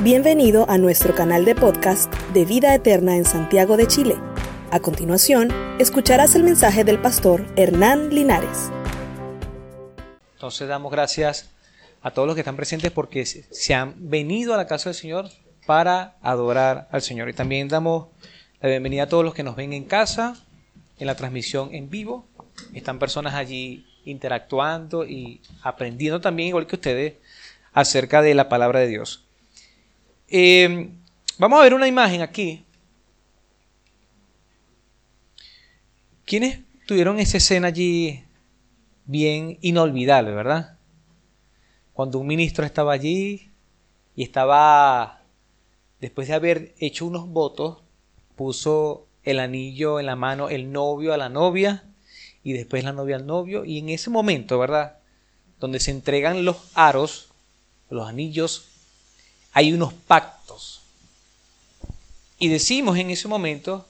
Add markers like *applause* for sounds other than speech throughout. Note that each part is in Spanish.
Bienvenido a nuestro canal de podcast de Vida Eterna en Santiago de Chile. A continuación, escucharás el mensaje del pastor Hernán Linares. Entonces damos gracias a todos los que están presentes porque se han venido a la casa del Señor para adorar al Señor. Y también damos la bienvenida a todos los que nos ven en casa, en la transmisión en vivo. Están personas allí interactuando y aprendiendo también, igual que ustedes, acerca de la palabra de Dios. Eh, vamos a ver una imagen aquí. ¿Quiénes tuvieron esa escena allí bien inolvidable, verdad? Cuando un ministro estaba allí y estaba, después de haber hecho unos votos, puso el anillo en la mano el novio a la novia y después la novia al novio. Y en ese momento, ¿verdad? Donde se entregan los aros, los anillos hay unos pactos. Y decimos en ese momento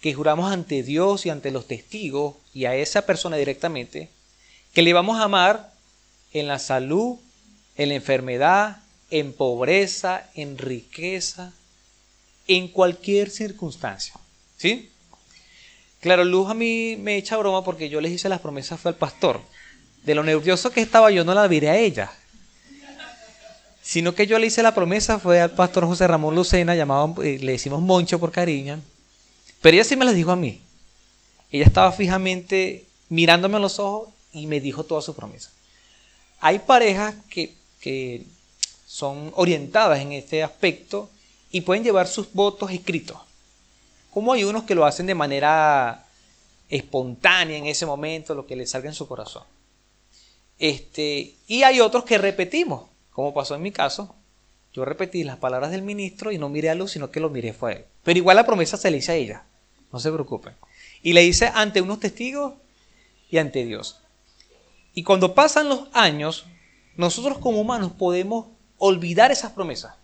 que juramos ante Dios y ante los testigos y a esa persona directamente que le vamos a amar en la salud, en la enfermedad, en pobreza, en riqueza, en cualquier circunstancia. ¿Sí? Claro, Luz a mí me echa broma porque yo les hice las promesas fue al pastor. De lo nervioso que estaba yo no la viré a ella sino que yo le hice la promesa, fue al pastor José Ramón Lucena, llamado, eh, le decimos Moncho por cariño, pero ella sí me las dijo a mí. Ella estaba fijamente mirándome a los ojos y me dijo toda su promesa. Hay parejas que, que son orientadas en este aspecto y pueden llevar sus votos escritos. Como hay unos que lo hacen de manera espontánea en ese momento, lo que les salga en su corazón. Este, y hay otros que repetimos como pasó en mi caso, yo repetí las palabras del ministro y no miré a Luz, sino que lo miré fue a él. Pero igual la promesa se le hice a ella, no se preocupen. Y le hice ante unos testigos y ante Dios. Y cuando pasan los años, nosotros como humanos podemos olvidar esas promesas.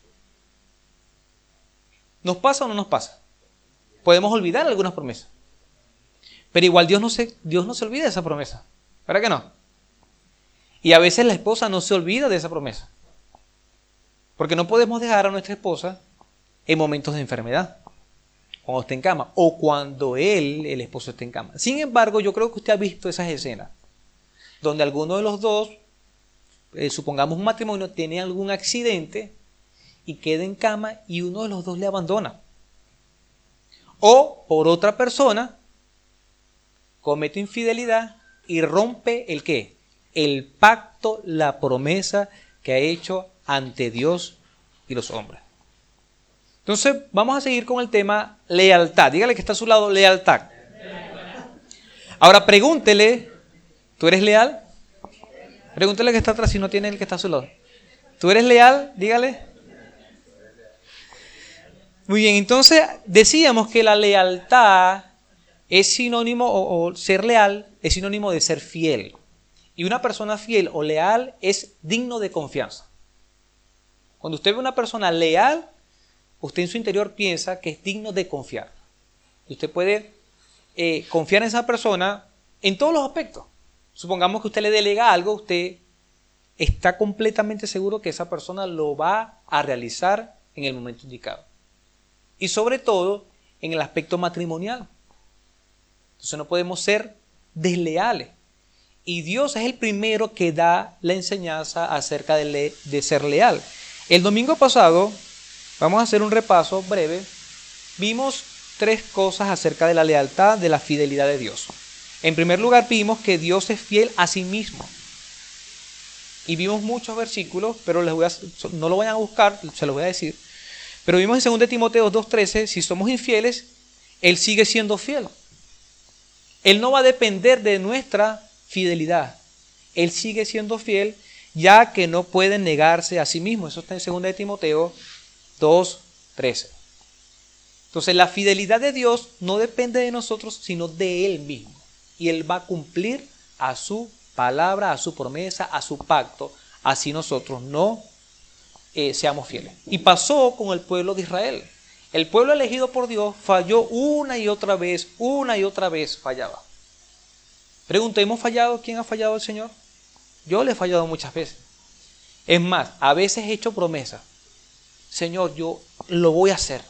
¿Nos pasa o no nos pasa? Podemos olvidar algunas promesas. Pero igual Dios no se, Dios no se olvida de esa promesa. ¿Verdad que no? Y a veces la esposa no se olvida de esa promesa. Porque no podemos dejar a nuestra esposa en momentos de enfermedad, cuando esté en cama, o cuando él, el esposo, esté en cama. Sin embargo, yo creo que usted ha visto esas escenas, donde alguno de los dos, eh, supongamos un matrimonio, tiene algún accidente y queda en cama y uno de los dos le abandona. O por otra persona, comete infidelidad y rompe el qué? El pacto, la promesa que ha hecho ante Dios y los hombres. Entonces, vamos a seguir con el tema lealtad. Dígale que está a su lado, lealtad. Ahora pregúntele, ¿tú eres leal? Pregúntele que está atrás si no tiene el que está a su lado. ¿Tú eres leal? Dígale. Muy bien, entonces decíamos que la lealtad es sinónimo, o, ser leal es sinónimo de ser fiel. Y una persona fiel o leal es digno de confianza. Cuando usted ve una persona leal, usted en su interior piensa que es digno de confiar. Y usted puede eh, confiar en esa persona en todos los aspectos. Supongamos que usted le delega algo, usted está completamente seguro que esa persona lo va a realizar en el momento indicado. Y sobre todo en el aspecto matrimonial. Entonces no podemos ser desleales. Y Dios es el primero que da la enseñanza acerca de, de ser leal. El domingo pasado, vamos a hacer un repaso breve, vimos tres cosas acerca de la lealtad, de la fidelidad de Dios. En primer lugar, vimos que Dios es fiel a sí mismo. Y vimos muchos versículos, pero no lo vayan a buscar, se los voy a decir. Pero vimos en 2 Timoteo 2.13, si somos infieles, Él sigue siendo fiel. Él no va a depender de nuestra fidelidad. Él sigue siendo fiel ya que no pueden negarse a sí mismos. Eso está en 2 de Timoteo 2.13. Entonces la fidelidad de Dios no depende de nosotros, sino de Él mismo. Y Él va a cumplir a su palabra, a su promesa, a su pacto, así nosotros no eh, seamos fieles. Y pasó con el pueblo de Israel. El pueblo elegido por Dios falló una y otra vez, una y otra vez fallaba. Pregunta, ¿hemos fallado? ¿Quién ha fallado el Señor? Yo le he fallado muchas veces. Es más, a veces he hecho promesas Señor, yo lo voy a hacer.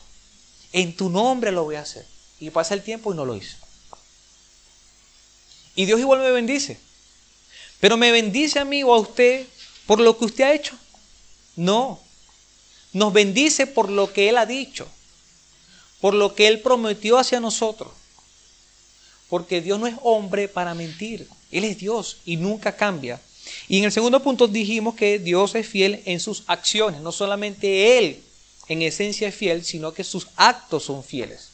En tu nombre lo voy a hacer. Y pasa el tiempo y no lo hice. Y Dios igual me bendice. Pero me bendice a mí o a usted por lo que usted ha hecho. No. Nos bendice por lo que Él ha dicho. Por lo que Él prometió hacia nosotros. Porque Dios no es hombre para mentir. Él es Dios y nunca cambia. Y en el segundo punto dijimos que Dios es fiel en sus acciones. No solamente Él en esencia es fiel, sino que sus actos son fieles.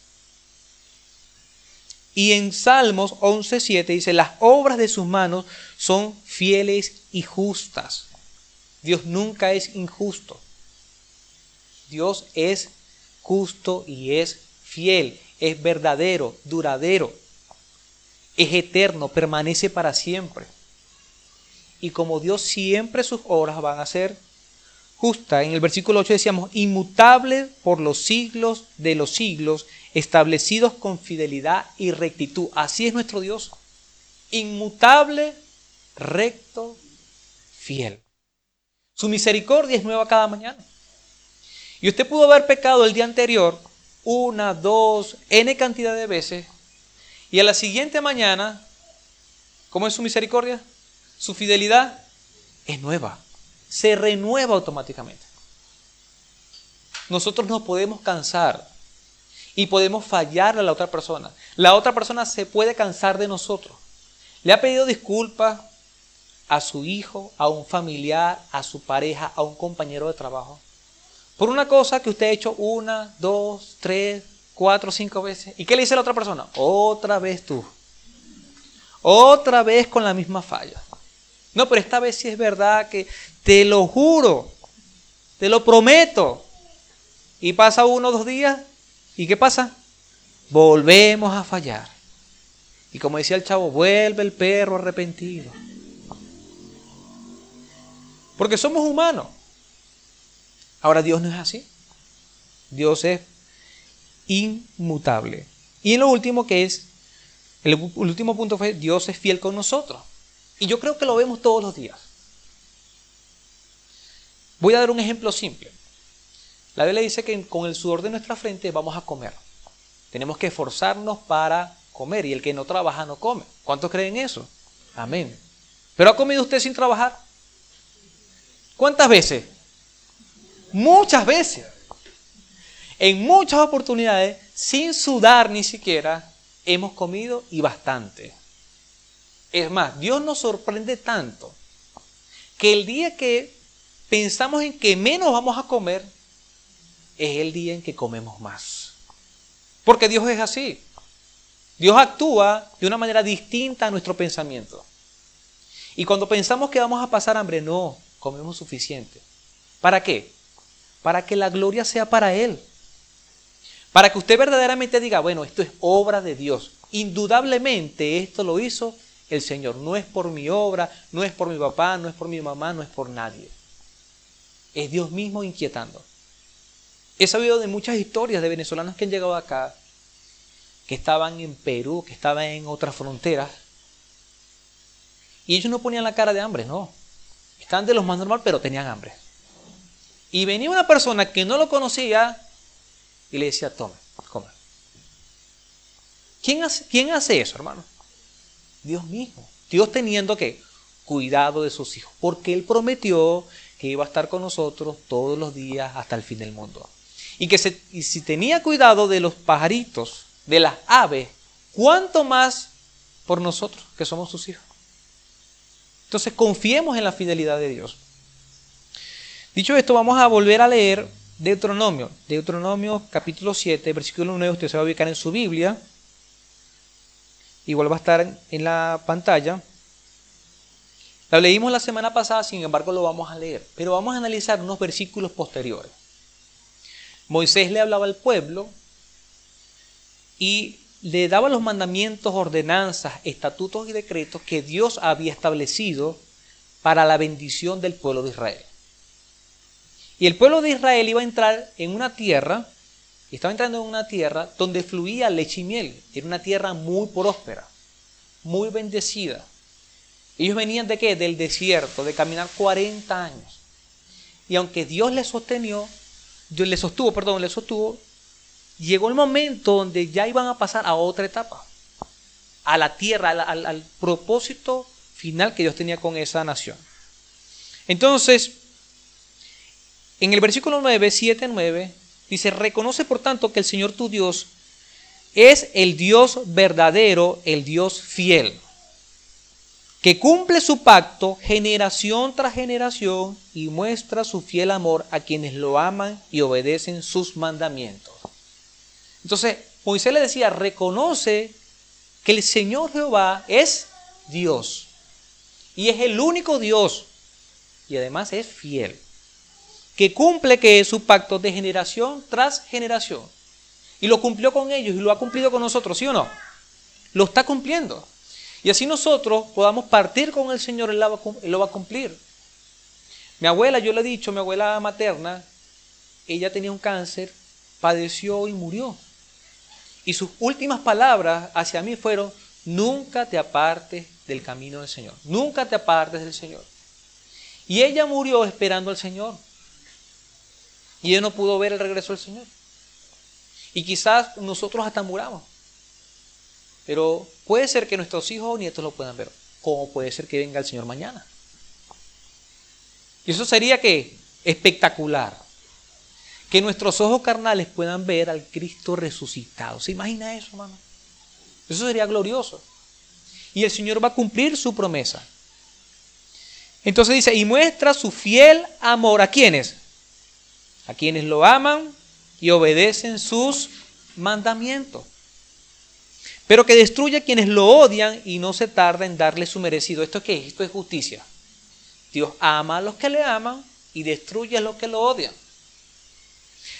Y en Salmos 11.7 dice, las obras de sus manos son fieles y justas. Dios nunca es injusto. Dios es justo y es fiel, es verdadero, duradero, es eterno, permanece para siempre. Y como Dios siempre sus obras van a ser justas, en el versículo 8 decíamos, inmutable por los siglos de los siglos, establecidos con fidelidad y rectitud. Así es nuestro Dios. Inmutable, recto, fiel. Su misericordia es nueva cada mañana. Y usted pudo haber pecado el día anterior una, dos, n cantidad de veces. Y a la siguiente mañana, ¿cómo es su misericordia? Su fidelidad es nueva. Se renueva automáticamente. Nosotros no podemos cansar y podemos fallar a la otra persona. La otra persona se puede cansar de nosotros. Le ha pedido disculpas a su hijo, a un familiar, a su pareja, a un compañero de trabajo. Por una cosa que usted ha hecho una, dos, tres, cuatro, cinco veces. ¿Y qué le dice la otra persona? Otra vez tú. Otra vez con la misma falla. No, pero esta vez sí es verdad que te lo juro, te lo prometo. Y pasa uno o dos días ¿Y qué pasa? Volvemos a fallar. Y como decía el chavo, vuelve el perro arrepentido. Porque somos humanos. Ahora Dios no es así. Dios es inmutable. Y en lo último que es, el último punto fue, Dios es fiel con nosotros. Y yo creo que lo vemos todos los días. Voy a dar un ejemplo simple. La Biblia dice que con el sudor de nuestra frente vamos a comer. Tenemos que esforzarnos para comer y el que no trabaja no come. ¿Cuántos creen eso? Amén. ¿Pero ha comido usted sin trabajar? ¿Cuántas veces? Muchas veces. En muchas oportunidades, sin sudar ni siquiera, hemos comido y bastante. Es más, Dios nos sorprende tanto que el día que pensamos en que menos vamos a comer, es el día en que comemos más. Porque Dios es así. Dios actúa de una manera distinta a nuestro pensamiento. Y cuando pensamos que vamos a pasar hambre, no, comemos suficiente. ¿Para qué? Para que la gloria sea para Él. Para que usted verdaderamente diga, bueno, esto es obra de Dios. Indudablemente esto lo hizo el Señor. No es por mi obra, no es por mi papá, no es por mi mamá, no es por nadie. Es Dios mismo inquietando. He sabido de muchas historias de venezolanos que han llegado acá, que estaban en Perú, que estaban en otras fronteras, y ellos no ponían la cara de hambre, no. Estaban de los más normal, pero tenían hambre. Y venía una persona que no lo conocía y le decía, toma, coma. ¿Quién ¿Quién hace eso, hermano? Dios mismo. Dios teniendo que cuidado de sus hijos, porque Él prometió que iba a estar con nosotros todos los días hasta el fin del mundo. Y que si tenía cuidado de los pajaritos, de las aves, ¿cuánto más por nosotros que somos sus hijos? Entonces confiemos en la fidelidad de Dios. Dicho esto, vamos a volver a leer Deuteronomio. Deuteronomio capítulo 7, versículo 9, usted se va a ubicar en su Biblia. Igual va a estar en la pantalla. La leímos la semana pasada, sin embargo lo vamos a leer. Pero vamos a analizar unos versículos posteriores. Moisés le hablaba al pueblo y le daba los mandamientos, ordenanzas, estatutos y decretos que Dios había establecido para la bendición del pueblo de Israel. Y el pueblo de Israel iba a entrar en una tierra, estaba entrando en una tierra donde fluía leche y miel. Era una tierra muy próspera, muy bendecida. Ellos venían de qué? Del desierto, de caminar 40 años. Y aunque Dios les sostenió, le sostuvo, perdón, le sostuvo, llegó el momento donde ya iban a pasar a otra etapa, a la tierra, al, al propósito final que Dios tenía con esa nación. Entonces, en el versículo 9, 7, 9, dice, reconoce por tanto que el Señor tu Dios es el Dios verdadero, el Dios fiel, que cumple su pacto generación tras generación y muestra su fiel amor a quienes lo aman y obedecen sus mandamientos. Entonces, Moisés le decía, reconoce que el Señor Jehová es Dios y es el único Dios y además es fiel, que cumple que es su pacto de generación tras generación. Y lo cumplió con ellos y lo ha cumplido con nosotros, ¿sí o no? Lo está cumpliendo. Y así nosotros podamos partir con el Señor, Él lo va a cumplir. Mi abuela, yo le he dicho, mi abuela materna, ella tenía un cáncer, padeció y murió. Y sus últimas palabras hacia mí fueron, nunca te apartes del camino del Señor, nunca te apartes del Señor. Y ella murió esperando al Señor. Y ella no pudo ver el regreso del Señor. Y quizás nosotros hasta muramos. Pero puede ser que nuestros hijos o nietos lo puedan ver. Como puede ser que venga el Señor mañana. Y eso sería que espectacular. Que nuestros ojos carnales puedan ver al Cristo resucitado. ¿Se imagina eso, hermano? Eso sería glorioso. Y el Señor va a cumplir su promesa. Entonces dice, y muestra su fiel amor a quienes? A quienes lo aman y obedecen sus mandamientos. Pero que destruye a quienes lo odian y no se tarda en darle su merecido. ¿Esto qué es? Esto es justicia. Dios ama a los que le aman y destruye a los que lo odian.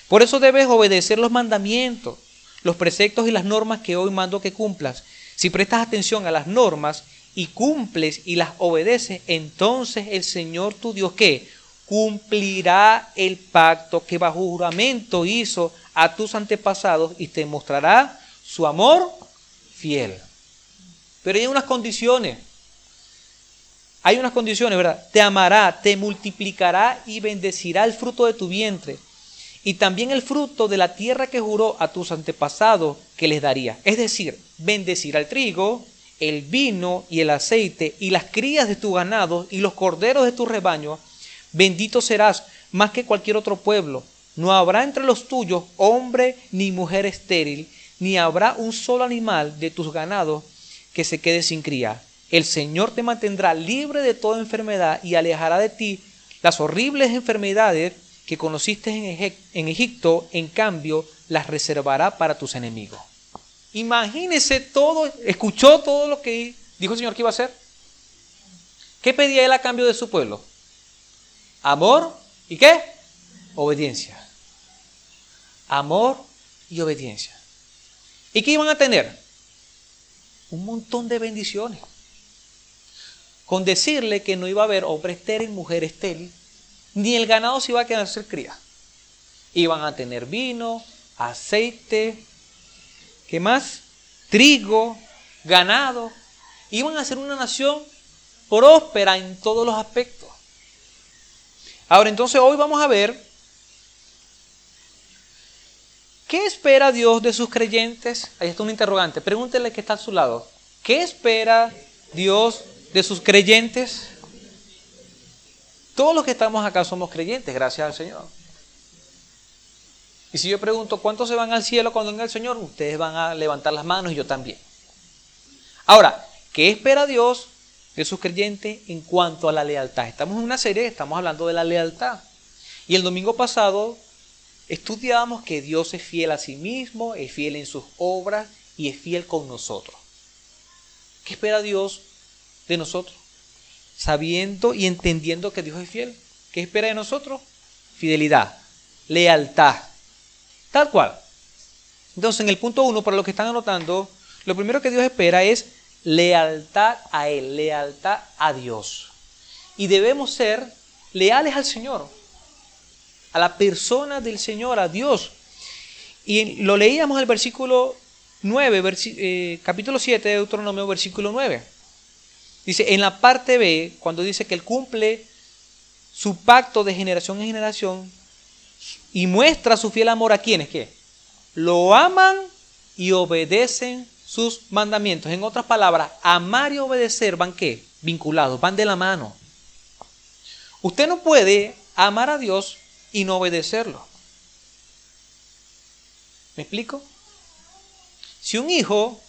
Por eso debes obedecer los mandamientos, los preceptos y las normas que hoy mando que cumplas. Si prestas atención a las normas y cumples y las obedeces, entonces el Señor tu Dios, ¿qué? Cumplirá el pacto que bajo juramento hizo a tus antepasados y te mostrará su amor fiel. Pero hay unas condiciones. Hay unas condiciones, ¿verdad? Te amará, te multiplicará y bendecirá el fruto de tu vientre y también el fruto de la tierra que juró a tus antepasados que les daría. Es decir, bendecirá el trigo, el vino y el aceite y las crías de tu ganado y los corderos de tu rebaño, bendito serás más que cualquier otro pueblo. No habrá entre los tuyos hombre ni mujer estéril, ni habrá un solo animal de tus ganados que se quede sin cría. El Señor te mantendrá libre de toda enfermedad y alejará de ti las horribles enfermedades que conociste en Egipto, en cambio, las reservará para tus enemigos. Imagínese todo, escuchó todo lo que dijo el Señor que iba a hacer. ¿Qué pedía él a cambio de su pueblo? Amor y qué? Obediencia. Amor y obediencia. ¿Y qué iban a tener? Un montón de bendiciones. Con decirle que no iba a haber hombre estéril, mujer estéril, ni el ganado se iba a quedar sin cría. Iban a tener vino, aceite, ¿Qué más? Trigo, ganado. Iban a ser una nación próspera en todos los aspectos. Ahora entonces hoy vamos a ver ¿Qué espera Dios de sus creyentes? Ahí está un interrogante. Pregúntele que está a su lado. ¿Qué espera Dios de sus creyentes? Todos los que estamos acá somos creyentes, gracias al Señor. Y si yo pregunto, ¿cuántos se van al cielo cuando venga el Señor? Ustedes van a levantar las manos y yo también. Ahora, ¿qué espera Dios de sus creyentes en cuanto a la lealtad? Estamos en una serie, estamos hablando de la lealtad. Y el domingo pasado estudiamos que Dios es fiel a sí mismo, es fiel en sus obras y es fiel con nosotros. ¿Qué espera Dios de nosotros? Sabiendo y entendiendo que Dios es fiel. ¿Qué espera de nosotros? Fidelidad, lealtad. Tal cual. Entonces, en el punto uno, para los que están anotando, lo primero que Dios espera es lealtad a Él, lealtad a Dios. Y debemos ser leales al Señor, a la persona del Señor, a Dios. Y lo leíamos en el versículo 9, eh, capítulo 7 de Deuteronomio, versículo 9. Dice, en la parte B, cuando dice que Él cumple su pacto de generación en generación y muestra su fiel amor a quienes que lo aman y obedecen sus mandamientos. En otras palabras, amar y obedecer van qué? Vinculados, van de la mano. Usted no puede amar a Dios y no obedecerlo. ¿Me explico? Si un hijo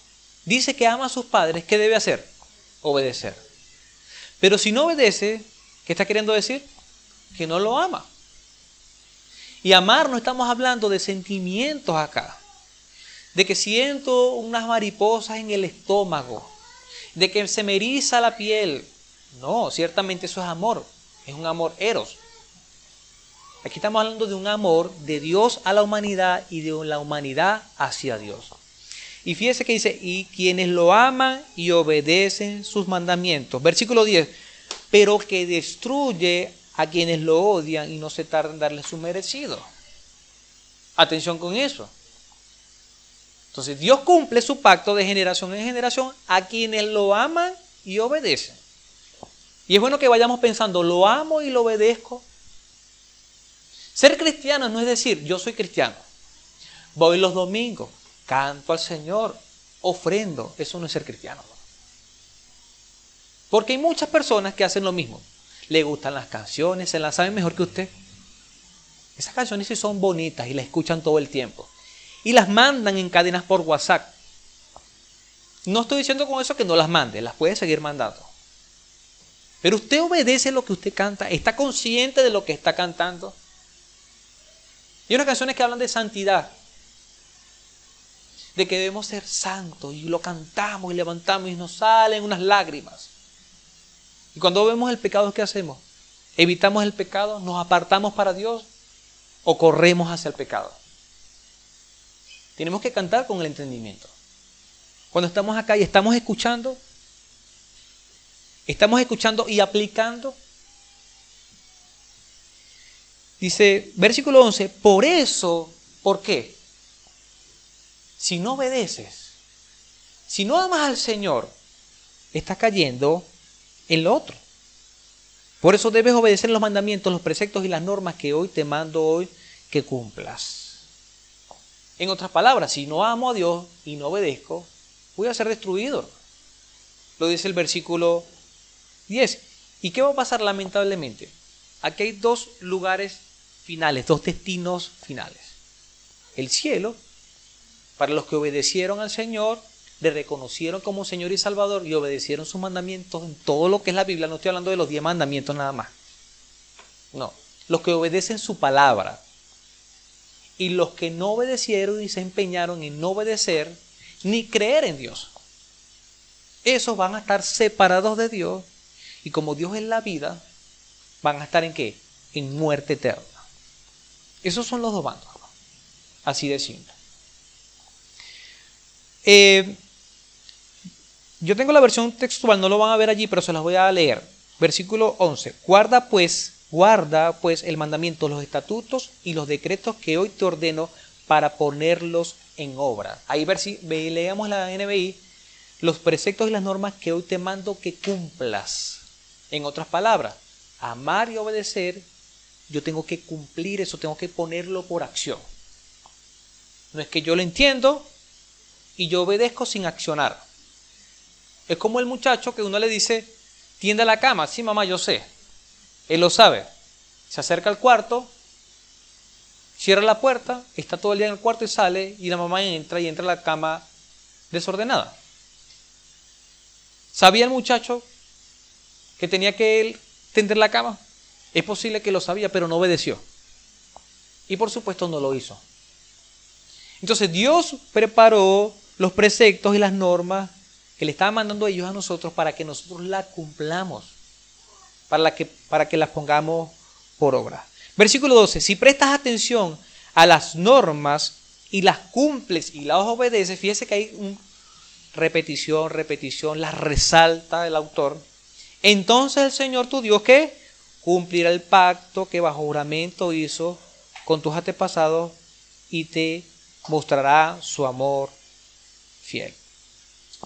dice que ama a sus padres, ¿qué debe hacer? Obedecer. Pero si no obedece, ¿qué está queriendo decir? Que no lo ama. Y amar no estamos hablando de sentimientos acá. De que siento unas mariposas en el estómago. De que se me eriza la piel. No, ciertamente eso es amor. Es un amor eros. Aquí estamos hablando de un amor de Dios a la humanidad y de la humanidad hacia Dios. Y fíjese que dice, y quienes lo aman y obedecen sus mandamientos. Versículo 10, pero que destruye a quienes lo odian y no se tarda en darle su merecido. Atención con eso. Entonces Dios cumple su pacto de generación en generación a quienes lo aman y obedecen. Y es bueno que vayamos pensando, lo amo y lo obedezco. Ser cristiano no es decir, yo soy cristiano. Voy los domingos, canto al Señor, ofrendo. Eso no es ser cristiano. Porque hay muchas personas que hacen lo mismo. Le gustan las canciones, se las saben mejor que usted. Esas canciones sí son bonitas y las escuchan todo el tiempo. Y las mandan en cadenas por WhatsApp. No estoy diciendo con eso que no las mande, las puede seguir mandando. Pero usted obedece lo que usted canta, está consciente de lo que está cantando. Y unas canciones que hablan de santidad de que debemos ser santos y lo cantamos y levantamos y nos salen unas lágrimas. Y cuando vemos el pecado, ¿qué hacemos? ¿Evitamos el pecado? ¿Nos apartamos para Dios? ¿O corremos hacia el pecado? Tenemos que cantar con el entendimiento. Cuando estamos acá y estamos escuchando, estamos escuchando y aplicando. Dice, versículo 11, por eso, ¿por qué? si no obedeces, si no amas al Señor, estás cayendo en lo otro. Por eso debes obedecer los mandamientos, los preceptos y las normas que hoy te mando hoy que cumplas. En otras palabras, si no amo a Dios y no obedezco, voy a ser destruido. Lo dice el versículo 10. ¿Y qué va a pasar lamentablemente? Aquí hay dos lugares finales, dos destinos finales. El cielo para los que obedecieron al Señor, le reconocieron como Señor y Salvador y obedecieron sus mandamientos en todo lo que es la Biblia. No estoy hablando de los diez mandamientos nada más. No, los que obedecen su palabra. Y los que no obedecieron y se empeñaron en no obedecer ni creer en Dios. Esos van a estar separados de Dios y como Dios es la vida, van a estar en qué? En muerte eterna. Esos son los dos bandos. Así de simple. Eh, yo tengo la versión textual, no lo van a ver allí, pero se las voy a leer. Versículo 11. Guarda pues, guarda pues el mandamiento, los estatutos y los decretos que hoy te ordeno para ponerlos en obra. Ahí ver si leamos la NBI, los preceptos y las normas que hoy te mando que cumplas. En otras palabras, amar y obedecer, yo tengo que cumplir eso, tengo que ponerlo por acción. No es que yo lo entiendo, y yo obedezco sin accionar. Es como el muchacho que uno le dice, tiende la cama. Sí, mamá, yo sé. Él lo sabe. Se acerca al cuarto, cierra la puerta, está todo el día en el cuarto y sale, y la mamá entra y entra a la cama desordenada. ¿Sabía el muchacho que tenía que él tender la cama? Es posible que lo sabía, pero no obedeció. Y por supuesto no lo hizo. Entonces Dios preparó los preceptos y las normas que le estaban mandando ellos a nosotros para que nosotros las cumplamos, para, que, para que las pongamos por obra. Versículo 12, si prestas atención a las normas y las cumples y las obedeces, fíjese que hay un repetición, repetición, las resalta el autor, entonces el Señor tu Dios que cumplirá el pacto que bajo juramento hizo con tus antepasados y te mostrará su amor fiel.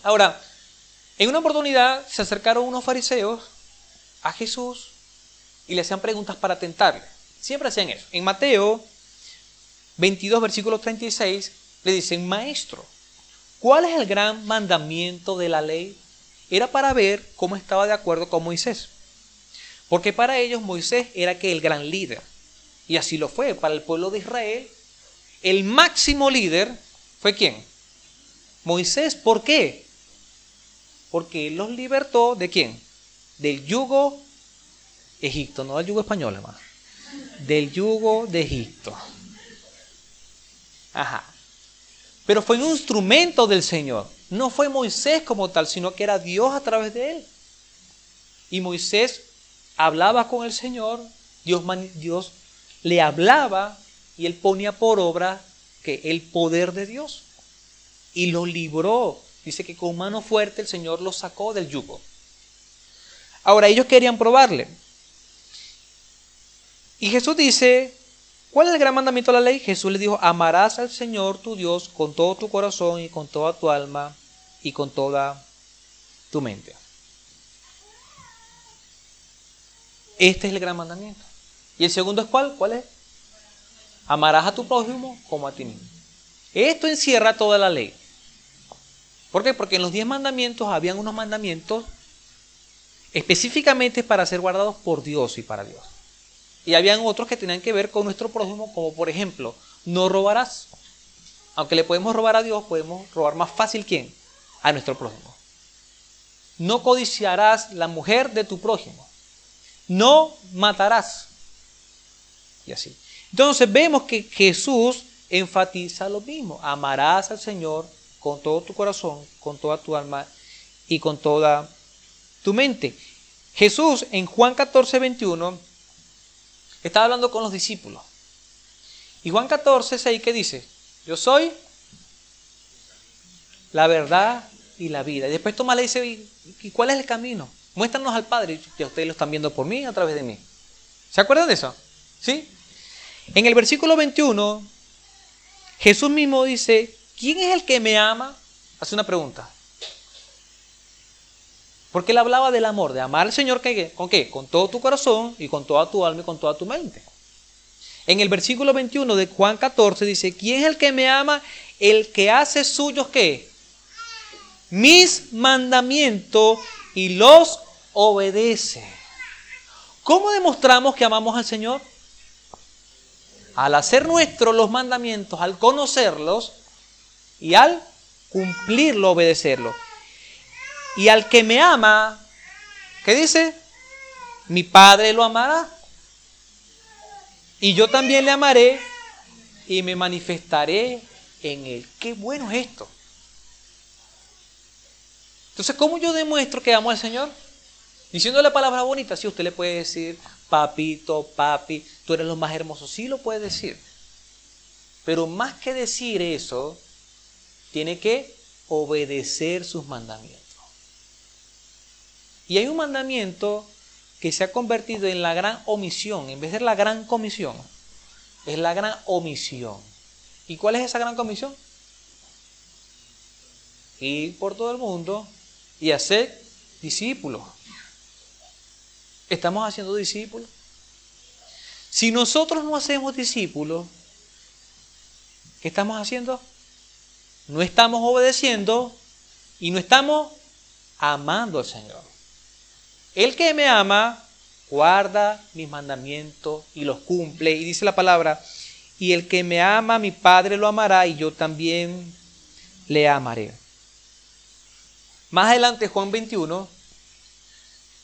Ahora, en una oportunidad se acercaron unos fariseos a Jesús y le hacían preguntas para tentarle. Siempre hacían eso. En Mateo 22, versículo 36, le dicen, maestro, ¿cuál es el gran mandamiento de la ley? Era para ver cómo estaba de acuerdo con Moisés. Porque para ellos Moisés era que el gran líder. Y así lo fue. Para el pueblo de Israel, el máximo líder fue quién? Moisés. ¿Por qué? Porque él los libertó de quién? Del yugo Egipto, no del yugo español, hermano. Del yugo de Egipto. Ajá. Pero fue un instrumento del Señor. No fue Moisés como tal, sino que era Dios a través de él. Y Moisés hablaba con el Señor, Dios, Dios le hablaba y él ponía por obra que el poder de Dios. Y lo libró. Dice que con mano fuerte el Señor lo sacó del yugo. Ahora ellos querían probarle. Y Jesús dice, ¿cuál es el gran mandamiento de la ley? Jesús le dijo, amarás al Señor tu Dios con todo tu corazón y con toda tu alma y con toda tu mente. Este es el gran mandamiento. ¿Y el segundo es cuál? ¿Cuál es? Amarás a tu prójimo como a ti mismo. Esto encierra toda la ley. ¿Por qué? Porque en los diez mandamientos habían unos mandamientos específicamente para ser guardados por Dios y para Dios. Y habían otros que tenían que ver con nuestro prójimo, como por ejemplo, no robarás. Aunque le podemos robar a Dios, podemos robar más fácil quién? A nuestro prójimo. No codiciarás la mujer de tu prójimo. No matarás. Y así. Entonces vemos que Jesús enfatiza lo mismo. Amarás al Señor con todo tu corazón, con toda tu alma y con toda tu mente. Jesús en Juan 14, 21 estaba hablando con los discípulos. Y Juan 14, 6, ¿qué dice? Yo soy la verdad y la vida. Y después toma le dice, ¿y cuál es el camino? Muéstranos al Padre. Y ustedes lo están viendo por mí a través de mí. ¿Se acuerdan de eso? ¿Sí? En el versículo 21, Jesús mismo dice, ¿quién es el que me ama? Hace una pregunta. Porque él hablaba del amor, de amar al Señor ¿con qué? Con todo tu corazón y con toda tu alma y con toda tu mente. En el versículo 21 de Juan 14 dice, ¿quién es el que me ama? El que hace suyos qué? Mis mandamientos y los obedece. ¿Cómo demostramos que amamos al Señor? Al hacer nuestros los mandamientos, al conocerlos y al cumplirlo, obedecerlo. Y al que me ama, ¿qué dice? Mi Padre lo amará. Y yo también le amaré y me manifestaré en él. Qué bueno es esto. Entonces, ¿cómo yo demuestro que amo al Señor? Diciéndole palabras bonitas, sí, usted le puede decir, papito, papi, tú eres lo más hermoso, sí lo puede decir. Pero más que decir eso, tiene que obedecer sus mandamientos. Y hay un mandamiento que se ha convertido en la gran omisión, en vez de la gran comisión, es la gran omisión. ¿Y cuál es esa gran comisión? Ir por todo el mundo y hacer discípulos. ¿Estamos haciendo discípulos? Si nosotros no hacemos discípulos, ¿qué estamos haciendo? No estamos obedeciendo y no estamos amando al Señor. El que me ama, guarda mis mandamientos y los cumple. Y dice la palabra, y el que me ama, mi Padre lo amará y yo también le amaré. Más adelante, Juan 21,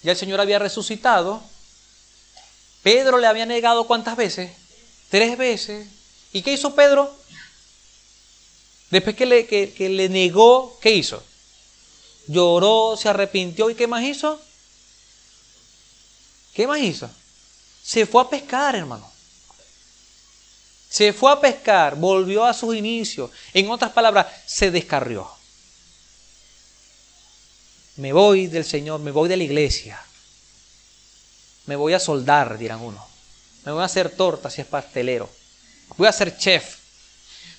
ya el Señor había resucitado. Pedro le había negado cuántas veces? Tres veces. ¿Y qué hizo Pedro? Después que le, que le negó, ¿qué hizo? Lloró, se arrepintió y ¿qué más hizo? ¿Qué más hizo? Se fue a pescar, hermano. Se fue a pescar, volvió a sus inicios. En otras palabras, se descarrió. Me voy del Señor, me voy de la iglesia. Me voy a soldar, dirán uno. Me voy a hacer tortas si es pastelero. Voy a ser chef.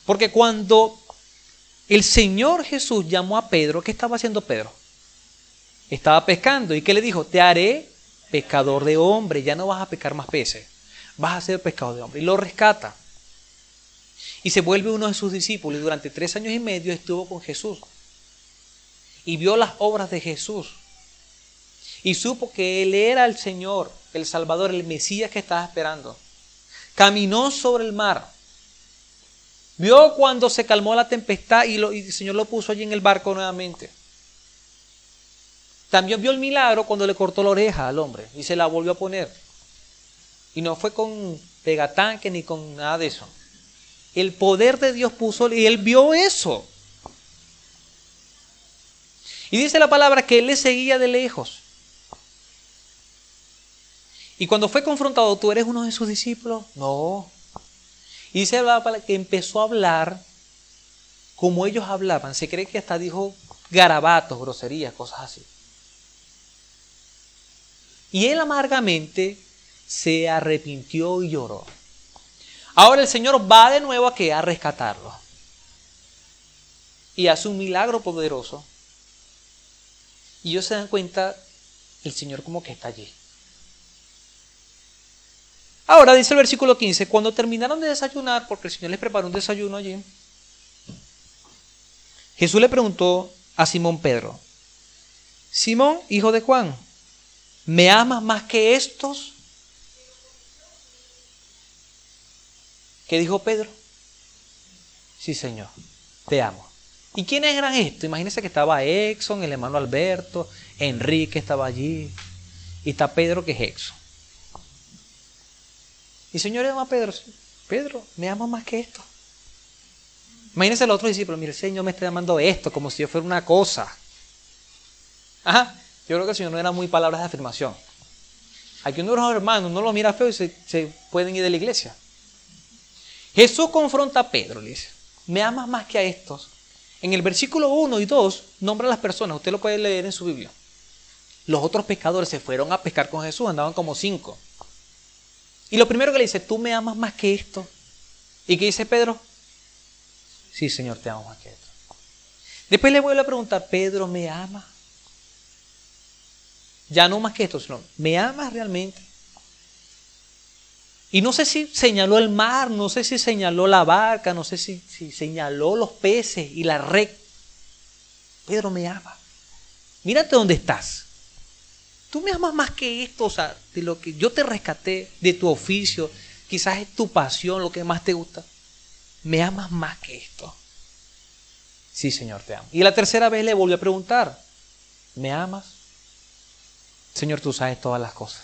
Porque cuando el Señor Jesús llamó a Pedro, ¿qué estaba haciendo Pedro? Estaba pescando. ¿Y qué le dijo? Te haré pescador de hombre, ya no vas a pescar más peces, vas a ser pescador de hombre. Y lo rescata. Y se vuelve uno de sus discípulos y durante tres años y medio estuvo con Jesús. Y vio las obras de Jesús. Y supo que Él era el Señor, el Salvador, el Mesías que estaba esperando. Caminó sobre el mar. Vio cuando se calmó la tempestad y el Señor lo puso allí en el barco nuevamente. También vio el milagro cuando le cortó la oreja al hombre y se la volvió a poner. Y no fue con pegatanque ni con nada de eso. El poder de Dios puso y él vio eso. Y dice la palabra que él le seguía de lejos. Y cuando fue confrontado, ¿tú eres uno de sus discípulos? No. Y dice la palabra que empezó a hablar como ellos hablaban. Se cree que hasta dijo garabatos, groserías, cosas así. Y él amargamente se arrepintió y lloró. Ahora el Señor va de nuevo a que a rescatarlo. Y hace un milagro poderoso. Y ellos se dan cuenta, el Señor como que está allí. Ahora dice el versículo 15, cuando terminaron de desayunar, porque el Señor les preparó un desayuno allí, Jesús le preguntó a Simón Pedro, Simón, hijo de Juan, ¿Me amas más que estos? ¿Qué dijo Pedro? Sí, Señor, te amo. ¿Y quiénes eran estos? Imagínense que estaba Exxon, el hermano Alberto, Enrique estaba allí, y está Pedro que es Exxon. Y Señor ama a Pedro. Pedro, me ama más que esto. Imagínense el otro discípulo, mire, el Señor me está llamando esto como si yo fuera una cosa. Ajá. Yo creo que el Señor no era muy palabras de afirmación. Aquí uno de los hermanos no lo mira feo y se, pueden ir de la iglesia. Jesús confronta a Pedro, le dice, ¿me amas más que a estos? En el versículo 1 y 2 nombra a las personas, usted lo puede leer en su Biblia. Los otros pescadores se fueron a pescar con Jesús, andaban como cinco. Y lo primero que le dice, ¿tú me amas más que esto? ¿Y qué dice Pedro? Sí, Señor, te amo más que esto. Después le vuelve a preguntar, Pedro, ¿me amas? Ya no más que esto, sino, ¿me amas realmente? Y no sé si señaló el mar, no sé si señaló la barca, no sé si, señaló los peces y la red. Pedro me ama. Mírate dónde estás. Tú me amas más que esto, o sea, de lo que yo te rescaté, de tu oficio, quizás es tu pasión, lo que más te gusta. Me amas más que esto. Sí, Señor, te amo. Y la tercera vez le volvió a preguntar, ¿me amas? Señor, tú sabes todas las cosas.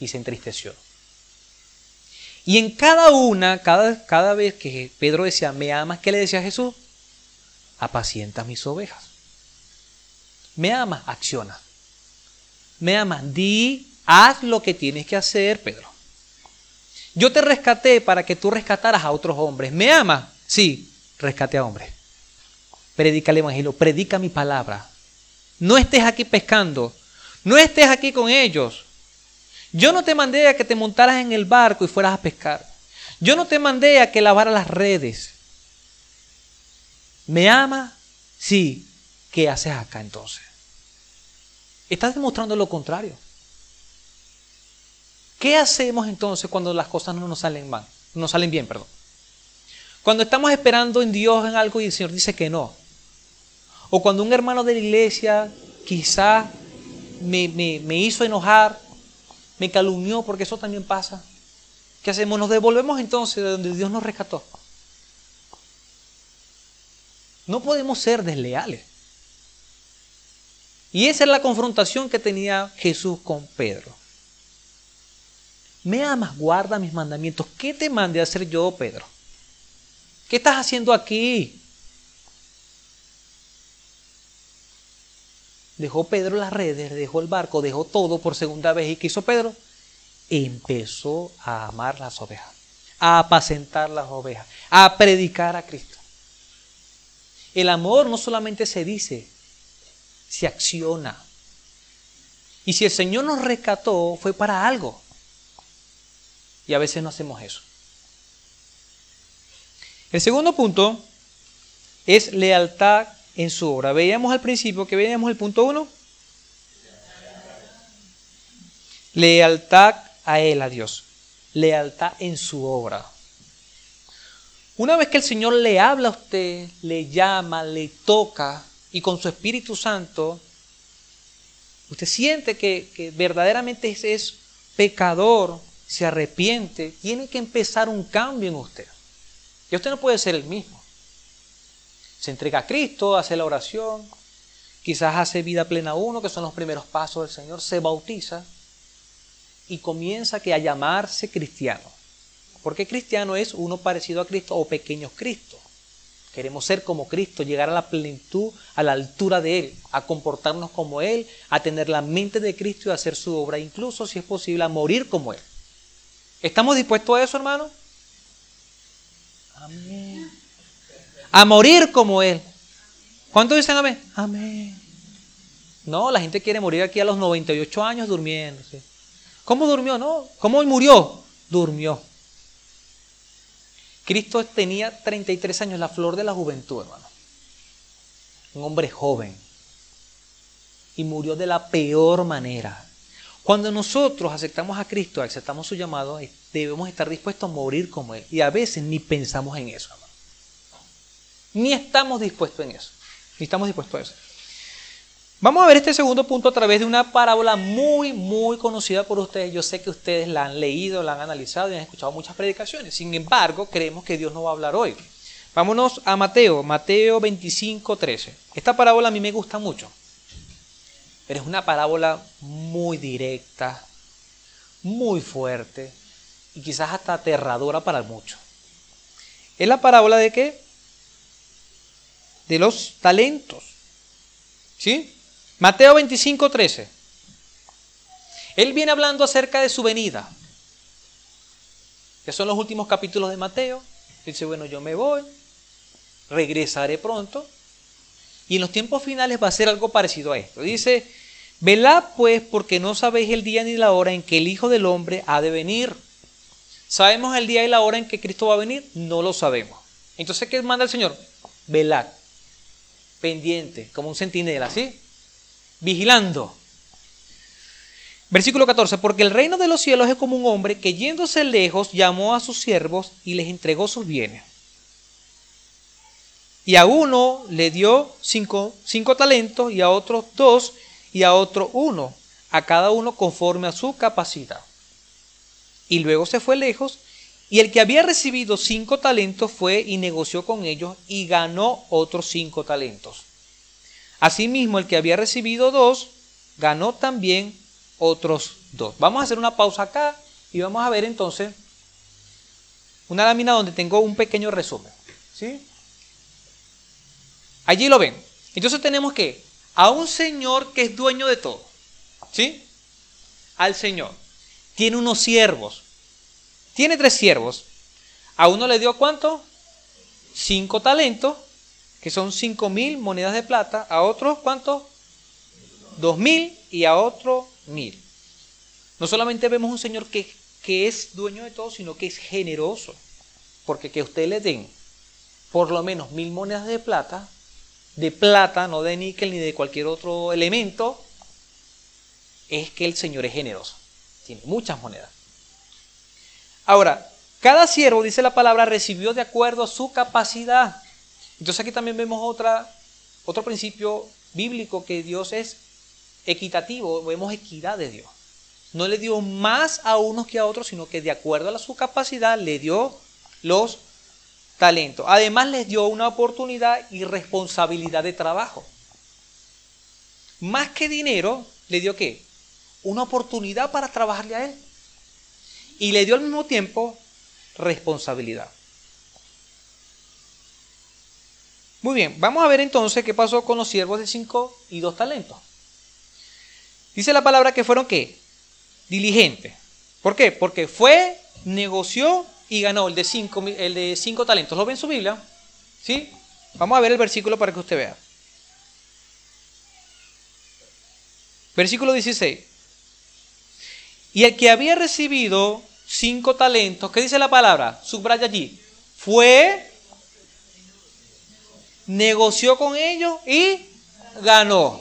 Y se entristeció. Y en cada una, cada, cada vez que Pedro decía, me amas, ¿qué le decía Jesús? Apacienta mis ovejas. Me amas, acciona. Me amas, di, haz lo que tienes que hacer, Pedro. Yo te rescaté para que tú rescataras a otros hombres. ¿Me amas? Sí, rescate a hombres. Predica el Evangelio, predica mi palabra. No estés aquí pescando, no estés aquí con ellos. Yo no te mandé a que te montaras en el barco y fueras a pescar. Yo no te mandé a que lavaras las redes. ¿Me ama? Sí. ¿Qué haces acá entonces? Estás demostrando lo contrario. ¿Qué hacemos entonces cuando las cosas no nos salen mal? No salen bien, perdón. Cuando estamos esperando en Dios en algo y el Señor dice que no. O cuando un hermano de la iglesia quizá me, hizo enojar, me calumnió, porque eso también pasa. ¿Qué hacemos? Nos devolvemos entonces de donde Dios nos rescató. No podemos ser desleales. Y esa es la confrontación que tenía Jesús con Pedro. Me amas, guarda mis mandamientos. ¿Qué te mandé a hacer yo, Pedro? ¿Qué estás haciendo aquí? Dejó Pedro las redes, dejó el barco, dejó todo por segunda vez. ¿Y qué hizo Pedro? Empezó a amar las ovejas, a apacentar las ovejas, a predicar a Cristo. El amor no solamente se dice, se acciona. Y si el Señor nos rescató, fue para algo. Y a veces no hacemos eso. El segundo punto es lealtad en su obra. Veíamos al principio que veíamos el punto 1. Lealtad a Él, a Dios. Lealtad en su obra. Una vez que el Señor le habla a usted, le llama, le toca y con su Espíritu Santo, usted siente que, verdaderamente es, es pecador, se arrepiente, tiene que empezar un cambio en usted. Y usted no puede ser el mismo. Se entrega a Cristo, hace la oración, quizás hace vida plena uno, que son los primeros pasos del Señor, se bautiza y comienza que a llamarse cristiano. Porque cristiano es uno parecido a Cristo o pequeño Cristo. Queremos ser como Cristo, llegar a la plenitud, a la altura de Él, a comportarnos como Él, a tener la mente de Cristo y a hacer su obra, incluso si es posible, a morir como Él. ¿Estamos dispuestos a eso, hermano? Amén. A morir como Él. ¿Cuántos dicen amén? Amén. No, la gente quiere morir aquí a los 98 años durmiendo. ¿Cómo durmió? No. ¿Cómo murió? Durmió. Cristo tenía 33 años, la flor de la juventud, hermano. Un hombre joven. Y murió de la peor manera. Cuando nosotros aceptamos a Cristo, aceptamos su llamado, debemos estar dispuestos a morir como Él. Y a veces ni pensamos en eso, hermano. Ni estamos dispuestos en eso. Ni estamos dispuestos a eso. Vamos a ver este segundo punto a través de una parábola muy, muy conocida por ustedes. Yo sé que ustedes la han leído, la han analizado y han escuchado muchas predicaciones. Sin embargo, creemos que Dios no va a hablar hoy. Vámonos a Mateo, Mateo 25, 13. Esta parábola a mí me gusta mucho. Pero es una parábola muy directa, muy fuerte y quizás hasta aterradora para muchos. Es la parábola de qué? De los talentos. ¿Sí? Mateo 25, 13. Él viene hablando acerca de su venida. Que son los últimos capítulos de Mateo. Dice, bueno, yo me voy, regresaré pronto. Y en los tiempos finales va a ser algo parecido a esto. Dice, velad pues porque no sabéis el día ni la hora en que el Hijo del Hombre ha de venir. ¿Sabemos el día y la hora en que Cristo va a venir? No lo sabemos. Entonces, ¿qué manda el Señor? Velad, pendiente, como un centinela, ¿sí? vigilando. Versículo 14, porque el reino de los cielos es como un hombre que yéndose lejos llamó a sus siervos y les entregó sus bienes. Y a uno le dio cinco, cinco talentos y a otros dos y a otro uno, a cada uno conforme a su capacidad. Y luego se fue lejos y el que había recibido cinco talentos fue y negoció con ellos y ganó otros cinco talentos. Asimismo, el que había recibido dos, ganó también otros dos. Vamos a hacer una pausa acá y vamos a ver entonces una lámina donde tengo un pequeño resumen. ¿sí? Allí lo ven. Entonces tenemos que a un Señor que es dueño de todo. ¿Sí? Al Señor. Tiene unos siervos. Tiene tres siervos. A uno le dio cuánto? Cinco talentos que son cinco mil monedas de plata, a otros ¿cuántos? Dos mil y a otro mil. No solamente vemos un Señor que, que es dueño de todo, sino que es generoso. Porque que usted le den por lo menos mil monedas de plata, de plata, no de níquel ni de cualquier otro elemento, es que el Señor es generoso. Tiene muchas monedas. Ahora, cada siervo, dice la palabra, recibió de acuerdo a su capacidad. Entonces aquí también vemos otro principio bíblico que Dios es equitativo, vemos equidad de Dios. No le dio más a unos que a otros, sino que de acuerdo a su capacidad le dio los talentos. Además les dio una oportunidad y responsabilidad de trabajo. Más que dinero, le dio qué? Una oportunidad para trabajarle a él. Y le dio al mismo tiempo responsabilidad. Muy bien, vamos a ver entonces qué pasó con los siervos de cinco y dos talentos. Dice la palabra que fueron qué? Diligentes. ¿Por qué? Porque fue, negoció y ganó el de cinco, el de cinco talentos. ¿Lo ven en su Biblia? ¿Sí? Vamos a ver el versículo para que usted vea. Versículo 16. Y el que había recibido cinco talentos, ¿qué dice la palabra? Subraya allí. Fue negoció con ellos y ganó.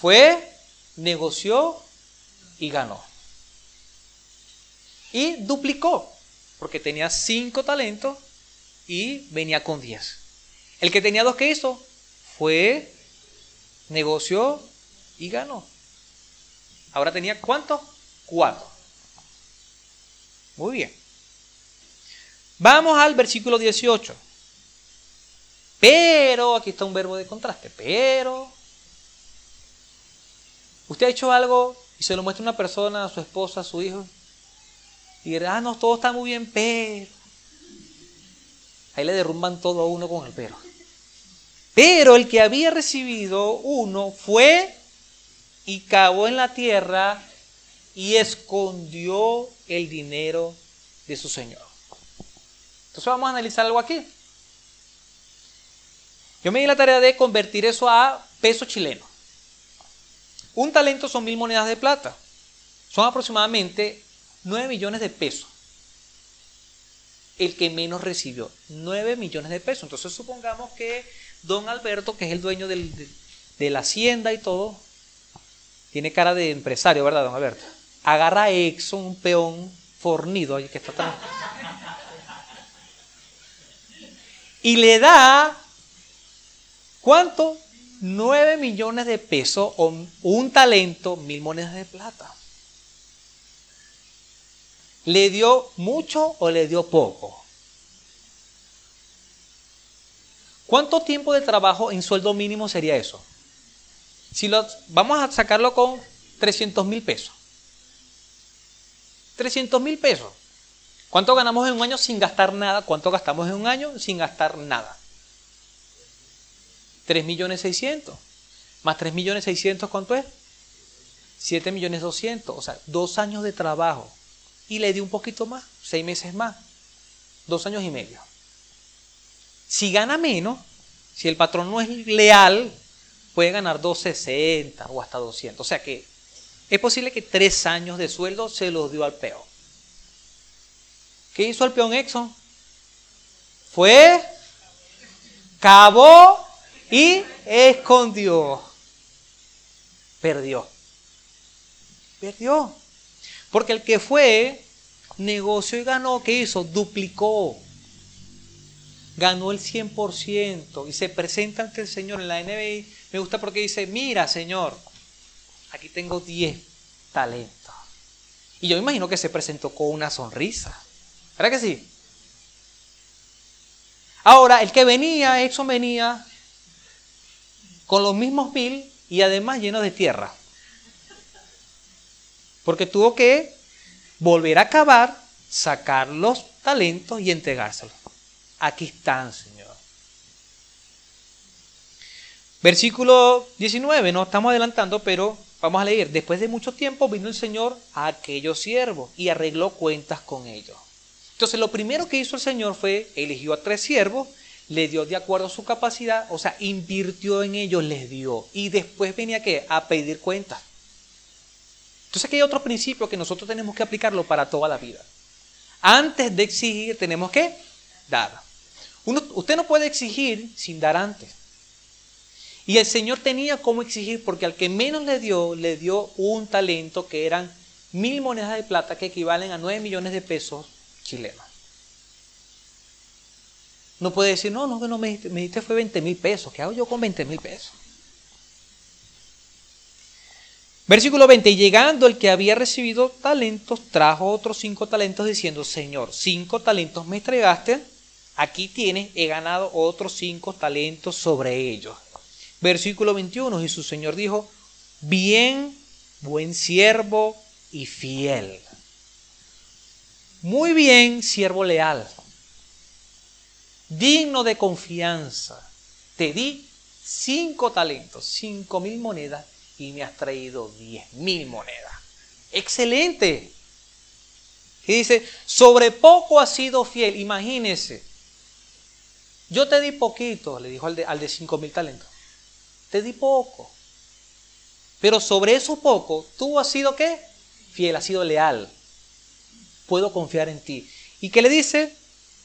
Fue, negoció y ganó. Y duplicó, porque tenía cinco talentos y venía con 10. El que tenía dos, ¿qué hizo? Fue, negoció y ganó. Ahora tenía cuánto? Cuatro. Muy bien. Vamos al versículo 18. Pero, aquí está un verbo de contraste, pero... Usted ha hecho algo y se lo muestra una persona, a su esposa, a su hijo, y dirá, ah, no, todo está muy bien, pero... Ahí le derrumban todo a uno con el pero. Pero el que había recibido uno fue y cavó en la tierra y escondió el dinero de su señor. Entonces vamos a analizar algo aquí. Yo me di la tarea de convertir eso a peso chileno. Un talento son mil monedas de plata. Son aproximadamente 9 millones de pesos. El que menos recibió, 9 millones de pesos. Entonces supongamos que don Alberto, que es el dueño de, la hacienda y todo, tiene cara de empresario, ¿verdad, don Alberto? Agarra a Exxon, un peón fornido, que está tan... Y le da, ¿cuánto? 9 millones de pesos o un talento, mil monedas de plata. ¿Le dio mucho o le dio poco? ¿Cuánto tiempo de trabajo en sueldo mínimo sería eso? Si lo, vamos a sacarlo con 300 mil pesos. 300 mil pesos. ¿Cuánto ganamos en un año sin gastar nada? ¿Cuánto gastamos en un año sin gastar nada? 3 millones 600. Más 3 millones 600, ¿cuánto es? 7 millones 200. O sea, dos años de trabajo y le di un poquito más, seis meses más, dos años y medio. Si gana menos, si el patrón no es leal, puede ganar 260 o hasta 200. O sea que es posible que tres años de sueldo se los dio al peón. ¿Qué hizo el peón Exxon? Fue, cavó y escondió. Perdió. Perdió. Porque el que fue, negocio y ganó, ¿qué hizo? Duplicó. Ganó el 100% y se presenta ante el Señor en la NBI. Me gusta porque dice, mira Señor, aquí tengo 10 talentos. Y yo me imagino que se presentó con una sonrisa. ¿Verdad que sí? Ahora, el que venía, eso venía con los mismos mil y además lleno de tierra. Porque tuvo que volver a cavar, sacar los talentos y entregárselos. Aquí están, Señor. Versículo 19, no estamos adelantando, pero vamos a leer. Después de mucho tiempo vino el Señor a aquellos siervos y arregló cuentas con ellos. Entonces lo primero que hizo el Señor fue, eligió a tres siervos, le dio de acuerdo a su capacidad, o sea, invirtió en ellos, les dio. Y después venía ¿qué? a pedir cuentas. Entonces aquí hay otro principio que nosotros tenemos que aplicarlo para toda la vida. Antes de exigir tenemos que dar. usted no puede exigir sin dar antes. Y el Señor tenía cómo exigir porque al que menos le dio, le dio un talento que eran mil monedas de plata que equivalen a nueve millones de pesos chilenos. No puede decir, no, no, que no me diste, fue 20 mil pesos. ¿Qué hago yo con 20 mil pesos? Versículo 20, y llegando el que había recibido talentos, trajo otros cinco talentos diciendo, Señor, cinco talentos me entregaste, aquí tienes, he ganado otros cinco talentos sobre ellos. Versículo 21, y su Señor dijo, bien, buen siervo y fiel. Muy bien, siervo leal, digno de confianza. Te di cinco talentos, cinco mil monedas y me has traído diez mil monedas. Excelente. Y dice, sobre poco has sido fiel. Imagínese. Yo te di poquito, le dijo al de, al de cinco mil talentos. Te di poco. Pero sobre eso poco, tú has sido qué? Fiel, has sido leal. Puedo confiar en ti. ¿Y qué le dice?